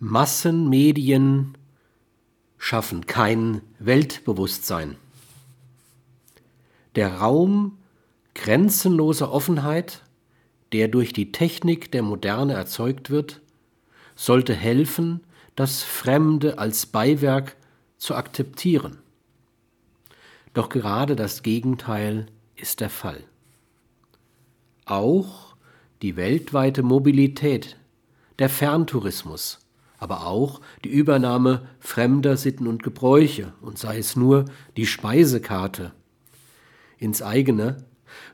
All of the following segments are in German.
Massenmedien schaffen kein Weltbewusstsein. Der Raum grenzenloser Offenheit, der durch die Technik der Moderne erzeugt wird, sollte helfen, das Fremde als Beiwerk zu akzeptieren. Doch gerade das Gegenteil ist der Fall. Auch die weltweite Mobilität, der Ferntourismus, aber auch die Übernahme fremder Sitten und Gebräuche, und sei es nur die Speisekarte, ins eigene,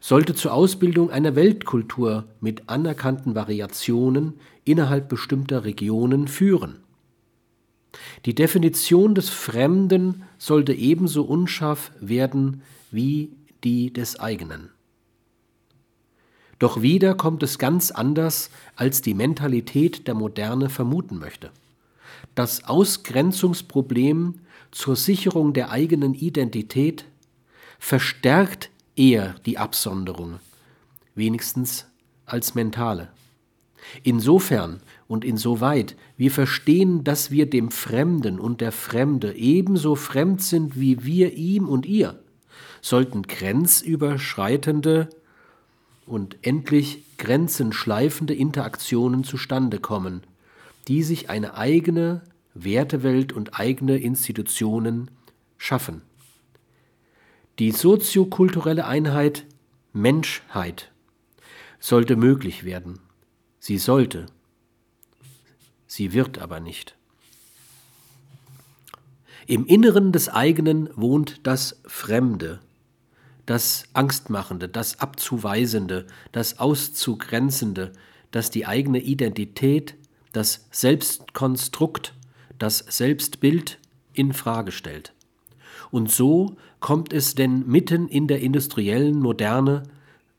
sollte zur Ausbildung einer Weltkultur mit anerkannten Variationen innerhalb bestimmter Regionen führen. Die Definition des Fremden sollte ebenso unscharf werden wie die des eigenen. Doch wieder kommt es ganz anders, als die Mentalität der Moderne vermuten möchte. Das Ausgrenzungsproblem zur Sicherung der eigenen Identität verstärkt eher die Absonderung, wenigstens als mentale. Insofern und insoweit wir verstehen, dass wir dem Fremden und der Fremde ebenso fremd sind wie wir ihm und ihr, sollten grenzüberschreitende und endlich grenzenschleifende Interaktionen zustande kommen, die sich eine eigene Wertewelt und eigene Institutionen schaffen. Die soziokulturelle Einheit Menschheit sollte möglich werden. Sie sollte. Sie wird aber nicht. Im Inneren des eigenen wohnt das Fremde, das Angstmachende, das Abzuweisende, das Auszugrenzende, das die eigene Identität, das Selbstkonstrukt, das Selbstbild in Frage stellt. Und so kommt es denn mitten in der industriellen Moderne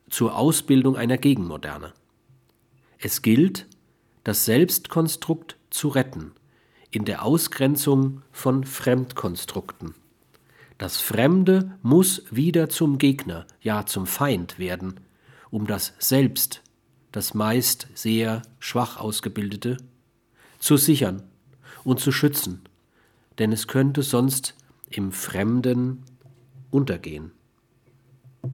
zur Ausbildung einer Gegenmoderne. Es gilt, das Selbstkonstrukt zu retten in der Ausgrenzung von Fremdkonstrukten. Das Fremde muss wieder zum Gegner, ja zum Feind werden, um das Selbst, das meist sehr schwach ausgebildete, zu sichern und zu schützen, denn es könnte sonst im Fremden untergehen.